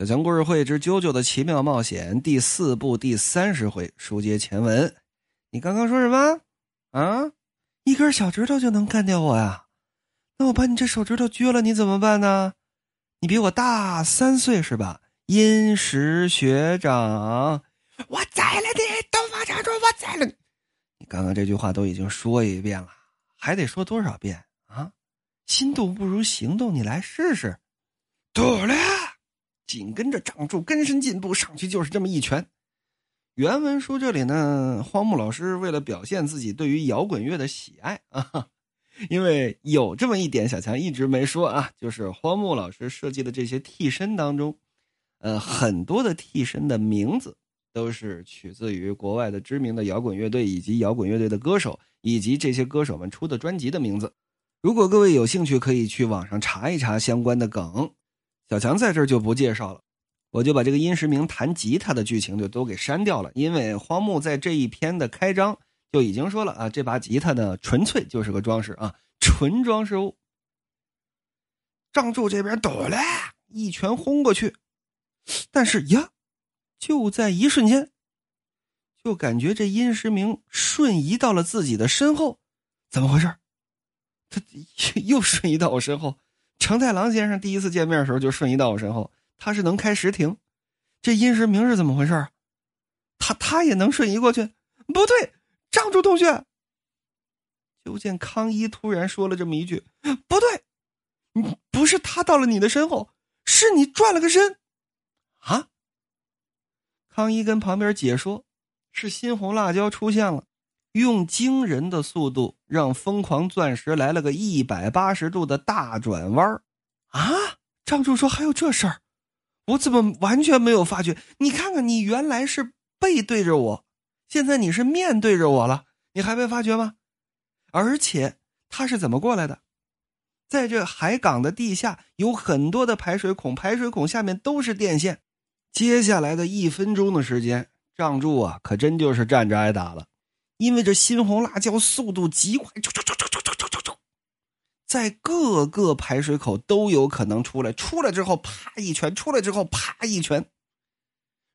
小强故事会之《啾啾的奇妙冒险》第四部第三十回，书接前文。你刚刚说什么？啊？一根小指头就能干掉我呀？那我把你这手指头撅了，你怎么办呢？你比我大三岁是吧？殷实学长，我宰了你！东方长春，我宰了你！你刚刚这句话都已经说一遍了，还得说多少遍啊？心动不如行动，你来试试。得了。紧跟着张柱跟身进步上去就是这么一拳。原文书这里呢，荒木老师为了表现自己对于摇滚乐的喜爱啊，因为有这么一点小强一直没说啊，就是荒木老师设计的这些替身当中，呃，很多的替身的名字都是取自于国外的知名的摇滚乐队以及摇滚乐队的歌手以及这些歌手们出的专辑的名字。如果各位有兴趣，可以去网上查一查相关的梗。小强在这就不介绍了，我就把这个殷实明弹吉他的剧情就都给删掉了，因为荒木在这一篇的开章就已经说了啊，这把吉他呢纯粹就是个装饰啊，纯装饰物。张柱这边抖了一拳轰过去，但是呀，就在一瞬间，就感觉这殷实明瞬移到了自己的身后，怎么回事？他 又瞬移到我身后。成太郎先生第一次见面的时候就瞬移到我身后，他是能开实庭，这殷实明是怎么回事他他也能瞬移过去？不对，张竹同学。就见康一突然说了这么一句：“不对，不是他到了你的身后，是你转了个身。”啊！康一跟旁边解说：“是猩红辣椒出现了。”用惊人的速度让疯狂钻石来了个一百八十度的大转弯啊！张柱说：“还有这事儿，我怎么完全没有发觉？你看看，你原来是背对着我，现在你是面对着我了，你还没发觉吗？而且他是怎么过来的？在这海港的地下有很多的排水孔，排水孔下面都是电线。接下来的一分钟的时间，张柱啊，可真就是站着挨打了。”因为这猩红辣椒速度极快，在各个排水口都有可能出来。出来之后啪一拳，出来之后啪一拳。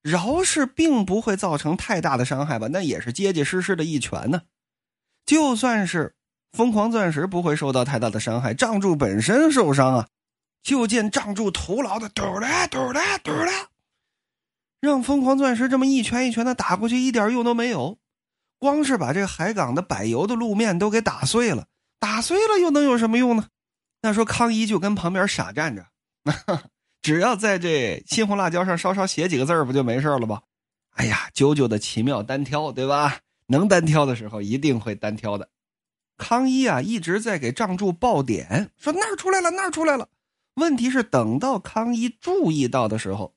饶是并不会造成太大的伤害吧，那也是结结实实的一拳呢。就算是疯狂钻石不会受到太大的伤害，仗柱本身受伤啊。就见仗柱徒劳的嘟啦嘟啦嘟啦，让疯狂钻石这么一拳一拳的打过去，一点用都没有。光是把这海港的柏油的路面都给打碎了，打碎了又能有什么用呢？那说康一就跟旁边傻站着，只要在这猩红辣椒上稍稍写几个字不就没事了吧？哎呀，九九的奇妙单挑，对吧？能单挑的时候一定会单挑的。康一啊一直在给仗柱爆点，说那儿出来了，那儿出来了。问题是等到康一注意到的时候，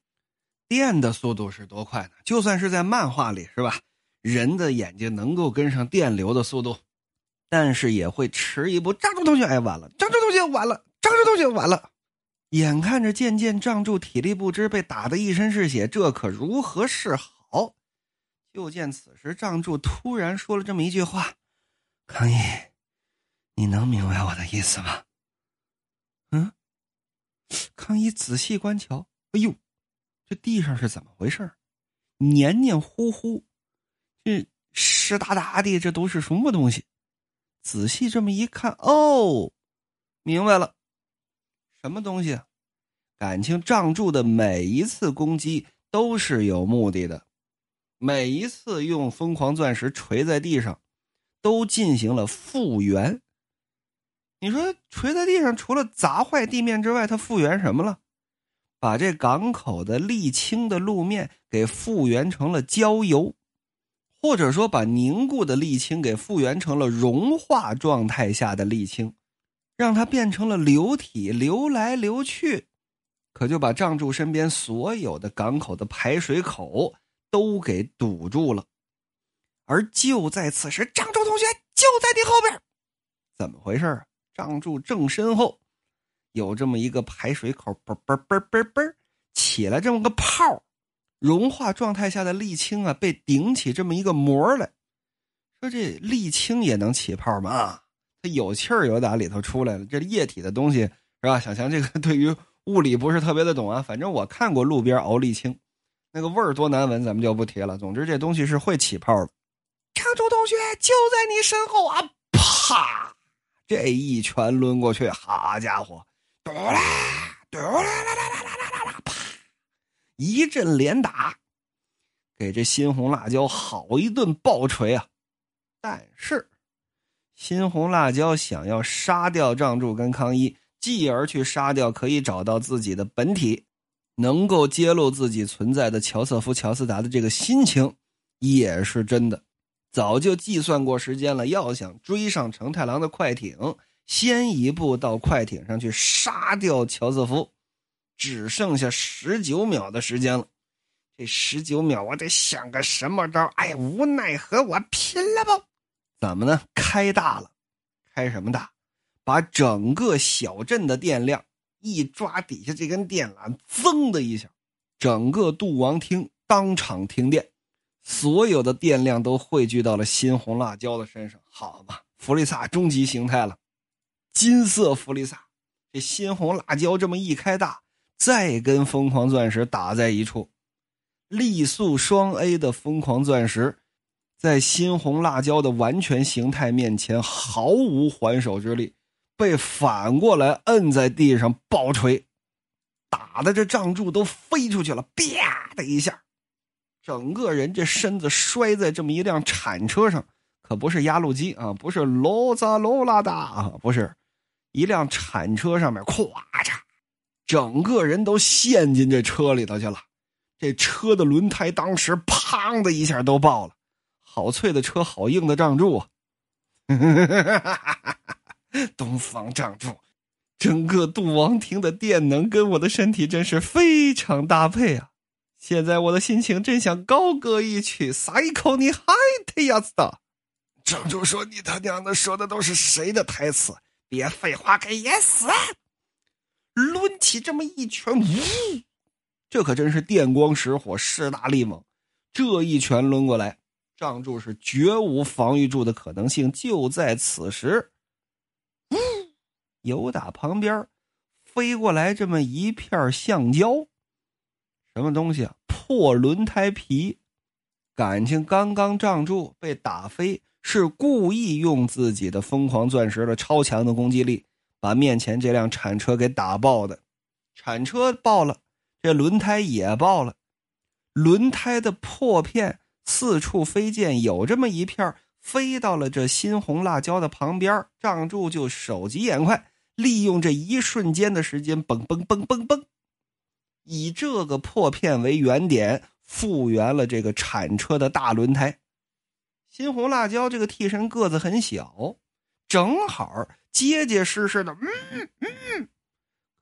电的速度是多快呢？就算是在漫画里，是吧？人的眼睛能够跟上电流的速度，但是也会迟一步。张柱同学，哎，完了！张柱同学，完了！张柱同学，完了！眼看着渐渐仗柱体力不支，被打得一身是血，这可如何是好？就见此时仗柱突然说了这么一句话：“康一，你能明白我的意思吗？”嗯，康一仔细观瞧，哎呦，这地上是怎么回事？黏黏糊糊。这湿哒哒的，这都是什么东西？仔细这么一看，哦，明白了，什么东西？感情仗柱的每一次攻击都是有目的的，每一次用疯狂钻石锤在地上，都进行了复原。你说锤在地上，除了砸坏地面之外，它复原什么了？把这港口的沥青的路面给复原成了焦油。或者说，把凝固的沥青给复原成了融化状态下的沥青，让它变成了流体流来流去，可就把仗柱身边所有的港口的排水口都给堵住了。而就在此时，张柱同学就在你后边，怎么回事仗柱正身后有这么一个排水口，嘣嘣嘣嘣嘣起来这么个泡。融化状态下的沥青啊，被顶起这么一个膜来，说这沥青也能起泡吗？它有气儿有打里头出来了，这液体的东西是吧？小强这个对于物理不是特别的懂啊，反正我看过路边熬沥青，那个味儿多难闻，咱们就不提了。总之这东西是会起泡的。常州同学就在你身后啊！啪，这一拳抡过去，好家伙，嘟啦嘟啦啦啦啦啦，一阵连打，给这新红辣椒好一顿暴锤啊！但是，新红辣椒想要杀掉仗助跟康一。继而去杀掉可以找到自己的本体，能够揭露自己存在的乔瑟夫·乔斯达的这个心情，也是真的。早就计算过时间了，要想追上成太郎的快艇，先一步到快艇上去杀掉乔瑟夫，只剩下十九秒的时间了。这十九秒，我得想个什么招？哎，无奈何，我拼了吧！怎么呢？开大了，开什么大？把整个小镇的电量一抓，底下这根电缆，噌的一下，整个杜王厅当场停电，所有的电量都汇聚到了新红辣椒的身上。好吧，弗利萨终极形态了，金色弗利萨。这新红辣椒这么一开大，再跟疯狂钻石打在一处，力速双 A 的疯狂钻石，在新红辣椒的完全形态面前毫无还手之力。被反过来摁在地上暴锤，打的这仗柱都飞出去了，啪的一下，整个人这身子摔在这么一辆铲车上，可不是压路机啊，不是罗扎罗拉达啊，不是，一辆铲车上面，咵嚓，整个人都陷进这车里头去了，这车的轮胎当时砰的一下都爆了，好脆的车，好硬的仗柱啊！东方仗助，整个杜王庭的电能跟我的身体真是非常搭配啊！现在我的心情真想高歌一曲，撒一口你嗨的呀子的。仗助说：“你他娘的说的都是谁的台词？别废话，给爷死！”抡起这么一拳，呜，这可真是电光石火，势大力猛。这一拳抡过来，仗助是绝无防御住的可能性。就在此时。由打旁边飞过来这么一片橡胶，什么东西啊？破轮胎皮。感情刚刚仗柱被打飞，是故意用自己的疯狂钻石的超强的攻击力，把面前这辆铲车给打爆的。铲车爆了，这轮胎也爆了，轮胎的破片四处飞溅，有这么一片飞到了这新红辣椒的旁边，仗住就手疾眼快。利用这一瞬间的时间，嘣嘣嘣嘣嘣，以这个破片为原点，复原了这个铲车的大轮胎。新红辣椒这个替身个子很小，正好结结实实的，嗯嗯，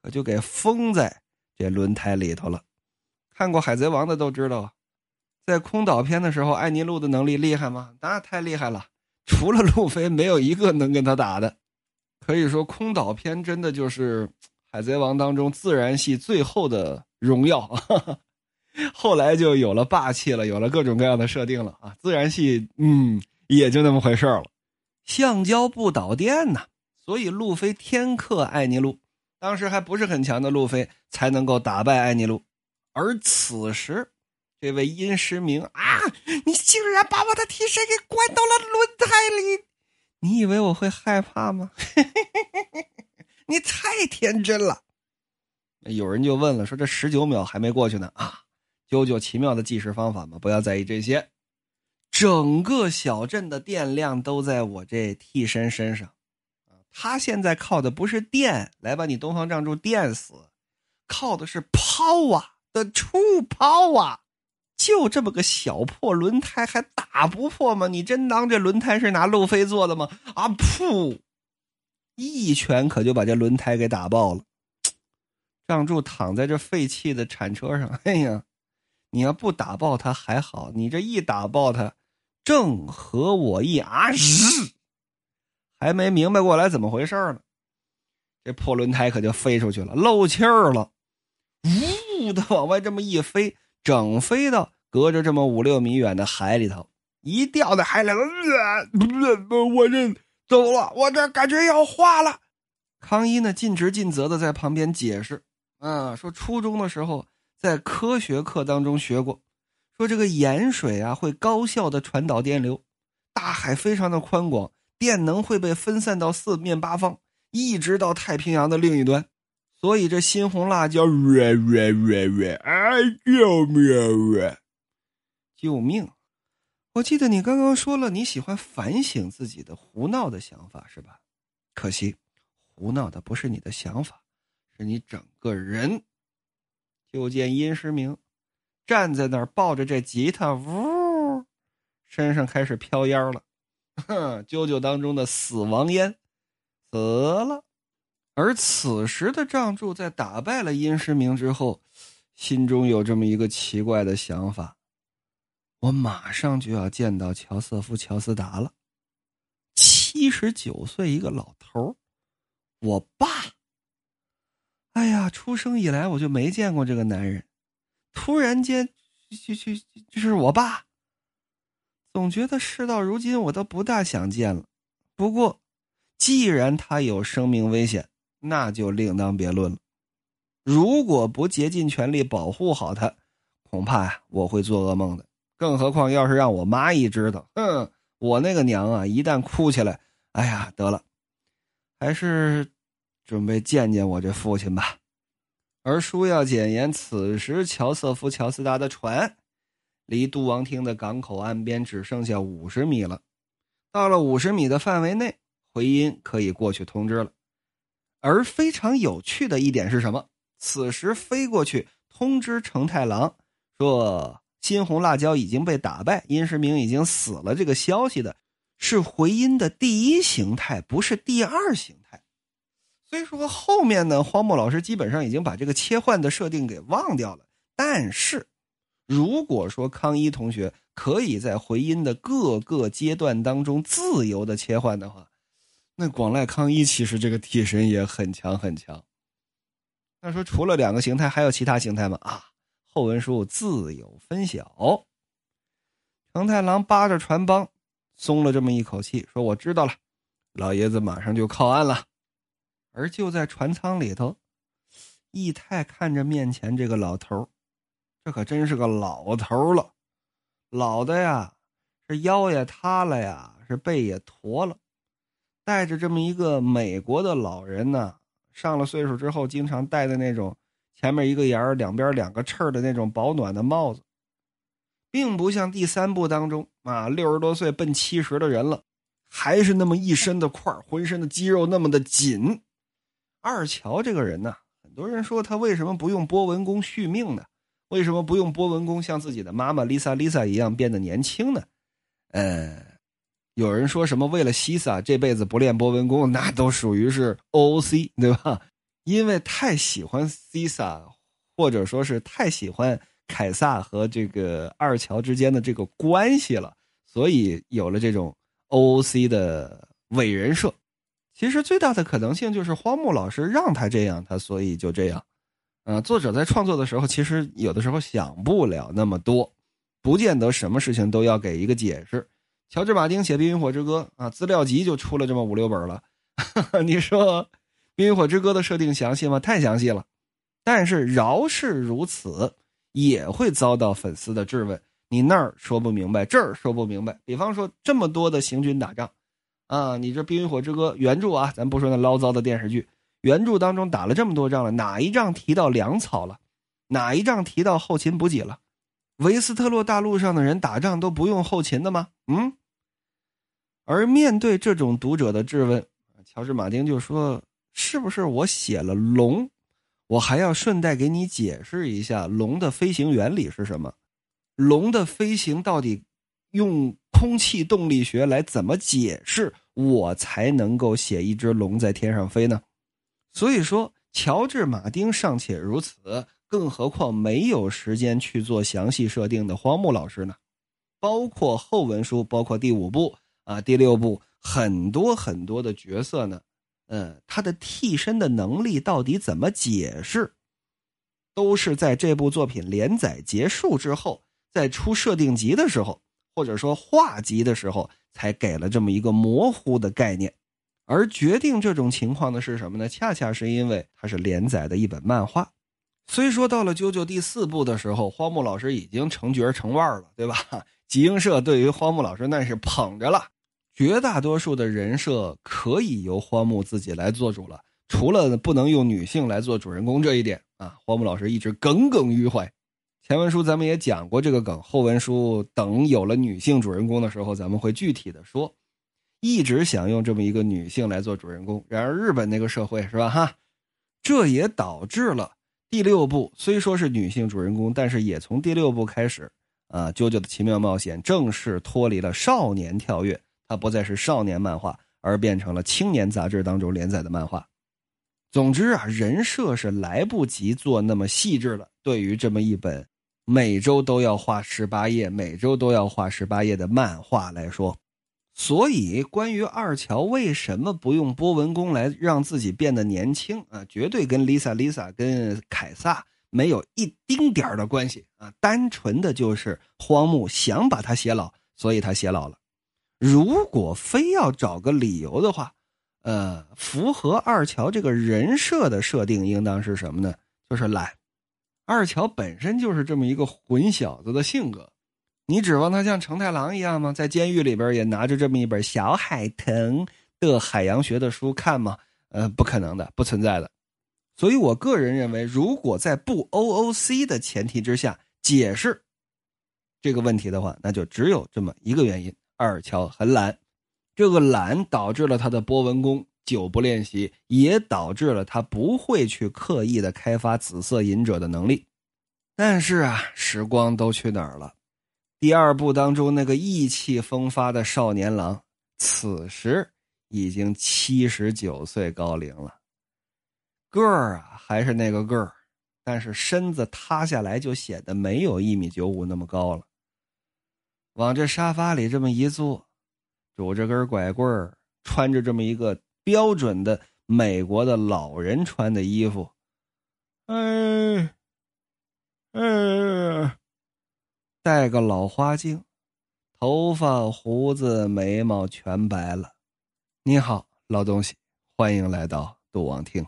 可就给封在这轮胎里头了。看过《海贼王》的都知道啊，在空岛篇的时候，艾尼路的能力厉害吗？那太厉害了，除了路飞，没有一个能跟他打的。可以说，空岛篇真的就是《海贼王》当中自然系最后的荣耀。后来就有了霸气了，有了各种各样的设定了啊！自然系，嗯，也就那么回事了。橡胶不导电呢，所以路飞天克艾尼路，当时还不是很强的路飞才能够打败艾尼路。而此时，这位殷实明啊，你竟然把我的替身给关到了轮胎里！你以为我会害怕吗？你太天真了。有人就问了，说这十九秒还没过去呢啊！九九奇妙的计时方法嘛，不要在意这些。整个小镇的电量都在我这替身身上！他现在靠的不是电来把你东方仗助电死，靠的是抛啊的出抛啊！就这么个小破轮胎还打不破吗？你真当这轮胎是拿路飞做的吗？啊噗！一拳可就把这轮胎给打爆了。仗助躺在这废弃的铲车上，哎呀，你要不打爆他还好，你这一打爆他，正合我意啊！日，还没明白过来怎么回事呢，这破轮胎可就飞出去了，漏气儿了，呜的往外这么一飞。整飞到隔着这么五六米远的海里头，一掉在海里头，我这走了，我这感觉要化了。康一呢，尽职尽责的在旁边解释：“啊，说初中的时候在科学课当中学过，说这个盐水啊会高效的传导电流，大海非常的宽广，电能会被分散到四面八方，一直到太平洋的另一端。所以这猩红辣椒，喂喂喂喂，哎，救命啊！救命！我记得你刚刚说了你喜欢反省自己的胡闹的想法是吧？可惜，胡闹的不是你的想法，是你整个人。就见殷时明站在那儿抱着这吉他，呜，身上开始飘烟了，哼，啾啾当中的死亡烟，死了。而此时的仗助在打败了殷世明之后，心中有这么一个奇怪的想法：我马上就要见到乔瑟夫·乔斯达了，七十九岁一个老头我爸。哎呀，出生以来我就没见过这个男人，突然间就就就是我爸。总觉得事到如今我都不大想见了。不过，既然他有生命危险。那就另当别论了。如果不竭尽全力保护好他，恐怕呀我会做噩梦的。更何况要是让我妈一知道，哼，我那个娘啊，一旦哭起来，哎呀，得了，还是准备见见我这父亲吧。而书要简言，此时乔瑟夫·乔斯达的船离杜王厅的港口岸边只剩下五十米了。到了五十米的范围内，回音可以过去通知了。而非常有趣的一点是什么？此时飞过去通知成太郎说，新红辣椒已经被打败，殷世明已经死了。这个消息的是回音的第一形态，不是第二形态。所以说后面呢，荒木老师基本上已经把这个切换的设定给忘掉了。但是，如果说康一同学可以在回音的各个阶段当中自由的切换的话。那广濑康一其实这个替身也很强很强。那说除了两个形态，还有其他形态吗？啊，后文书自有分晓。成太郎扒着船帮，松了这么一口气，说：“我知道了，老爷子马上就靠岸了。”而就在船舱里头，义太看着面前这个老头这可真是个老头了，老的呀，是腰也塌了呀，是背也驼了。带着这么一个美国的老人呢，上了岁数之后，经常戴的那种前面一个檐儿、两边两个翅的那种保暖的帽子，并不像第三部当中啊，六十多岁奔七十的人了，还是那么一身的块浑身的肌肉那么的紧。二乔这个人呢，很多人说他为什么不用波纹弓续命呢？为什么不用波纹弓像自己的妈妈丽萨丽萨一样变得年轻呢？呃。有人说什么为了西萨这辈子不练波纹弓，那都属于是 OOC，对吧？因为太喜欢西萨，或者说是太喜欢凯撒和这个二乔之间的这个关系了，所以有了这种 OOC 的伪人设。其实最大的可能性就是荒木老师让他这样，他所以就这样。嗯，作者在创作的时候，其实有的时候想不了那么多，不见得什么事情都要给一个解释。乔治·马丁写《冰与火之歌》啊，资料集就出了这么五六本了。你说《冰与火之歌》的设定详细吗？太详细了。但是饶是如此，也会遭到粉丝的质问。你那儿说不明白，这儿说不明白。比方说这么多的行军打仗，啊，你这《冰与火之歌》原著啊，咱不说那唠叨的电视剧，原著当中打了这么多仗了，哪一仗提到粮草了？哪一仗提到后勤补给了？维斯特洛大陆上的人打仗都不用后勤的吗？嗯。而面对这种读者的质问，乔治·马丁就说：“是不是我写了龙，我还要顺带给你解释一下龙的飞行原理是什么？龙的飞行到底用空气动力学来怎么解释，我才能够写一只龙在天上飞呢？所以说，乔治·马丁尚且如此，更何况没有时间去做详细设定的荒木老师呢？包括后文书，包括第五部。”啊，第六部很多很多的角色呢，嗯，他的替身的能力到底怎么解释，都是在这部作品连载结束之后，在出设定集的时候，或者说画集的时候，才给了这么一个模糊的概念。而决定这种情况的是什么呢？恰恰是因为它是连载的一本漫画，虽说到了啾啾第四部的时候，荒木老师已经成角成腕了，对吧？集英社对于荒木老师那是捧着了，绝大多数的人设可以由荒木自己来做主了，除了不能用女性来做主人公这一点啊，荒木老师一直耿耿于怀。前文书咱们也讲过这个梗，后文书等有了女性主人公的时候，咱们会具体的说。一直想用这么一个女性来做主人公，然而日本那个社会是吧？哈，这也导致了第六部虽说是女性主人公，但是也从第六部开始。啊，《啾啾的奇妙冒险》正式脱离了少年跳跃，它不再是少年漫画，而变成了青年杂志当中连载的漫画。总之啊，人设是来不及做那么细致了。对于这么一本每周都要画十八页、每周都要画十八页的漫画来说，所以关于二乔为什么不用波纹弓来让自己变得年轻啊，绝对跟 Lisa、Lisa 跟凯撒。没有一丁点的关系啊，单纯的就是荒木想把他写老，所以他写老了。如果非要找个理由的话，呃，符合二乔这个人设的设定应当是什么呢？就是懒。二乔本身就是这么一个混小子的性格，你指望他像成太郎一样吗？在监狱里边也拿着这么一本小海豚的海洋学的书看吗？呃，不可能的，不存在的。所以，我个人认为，如果在不 OOC 的前提之下解释这个问题的话，那就只有这么一个原因：二乔很懒。这个懒导致了他的波纹功久不练习，也导致了他不会去刻意的开发紫色隐者的能力。但是啊，时光都去哪儿了？第二部当中那个意气风发的少年郎，此时已经七十九岁高龄了。个儿啊，还是那个个儿，但是身子塌下来就显得没有一米九五那么高了。往这沙发里这么一坐，拄着根拐棍儿，穿着这么一个标准的美国的老人穿的衣服，哎，哎，戴个老花镜，头发、胡子、眉毛全白了。你好，老东西，欢迎来到杜王厅。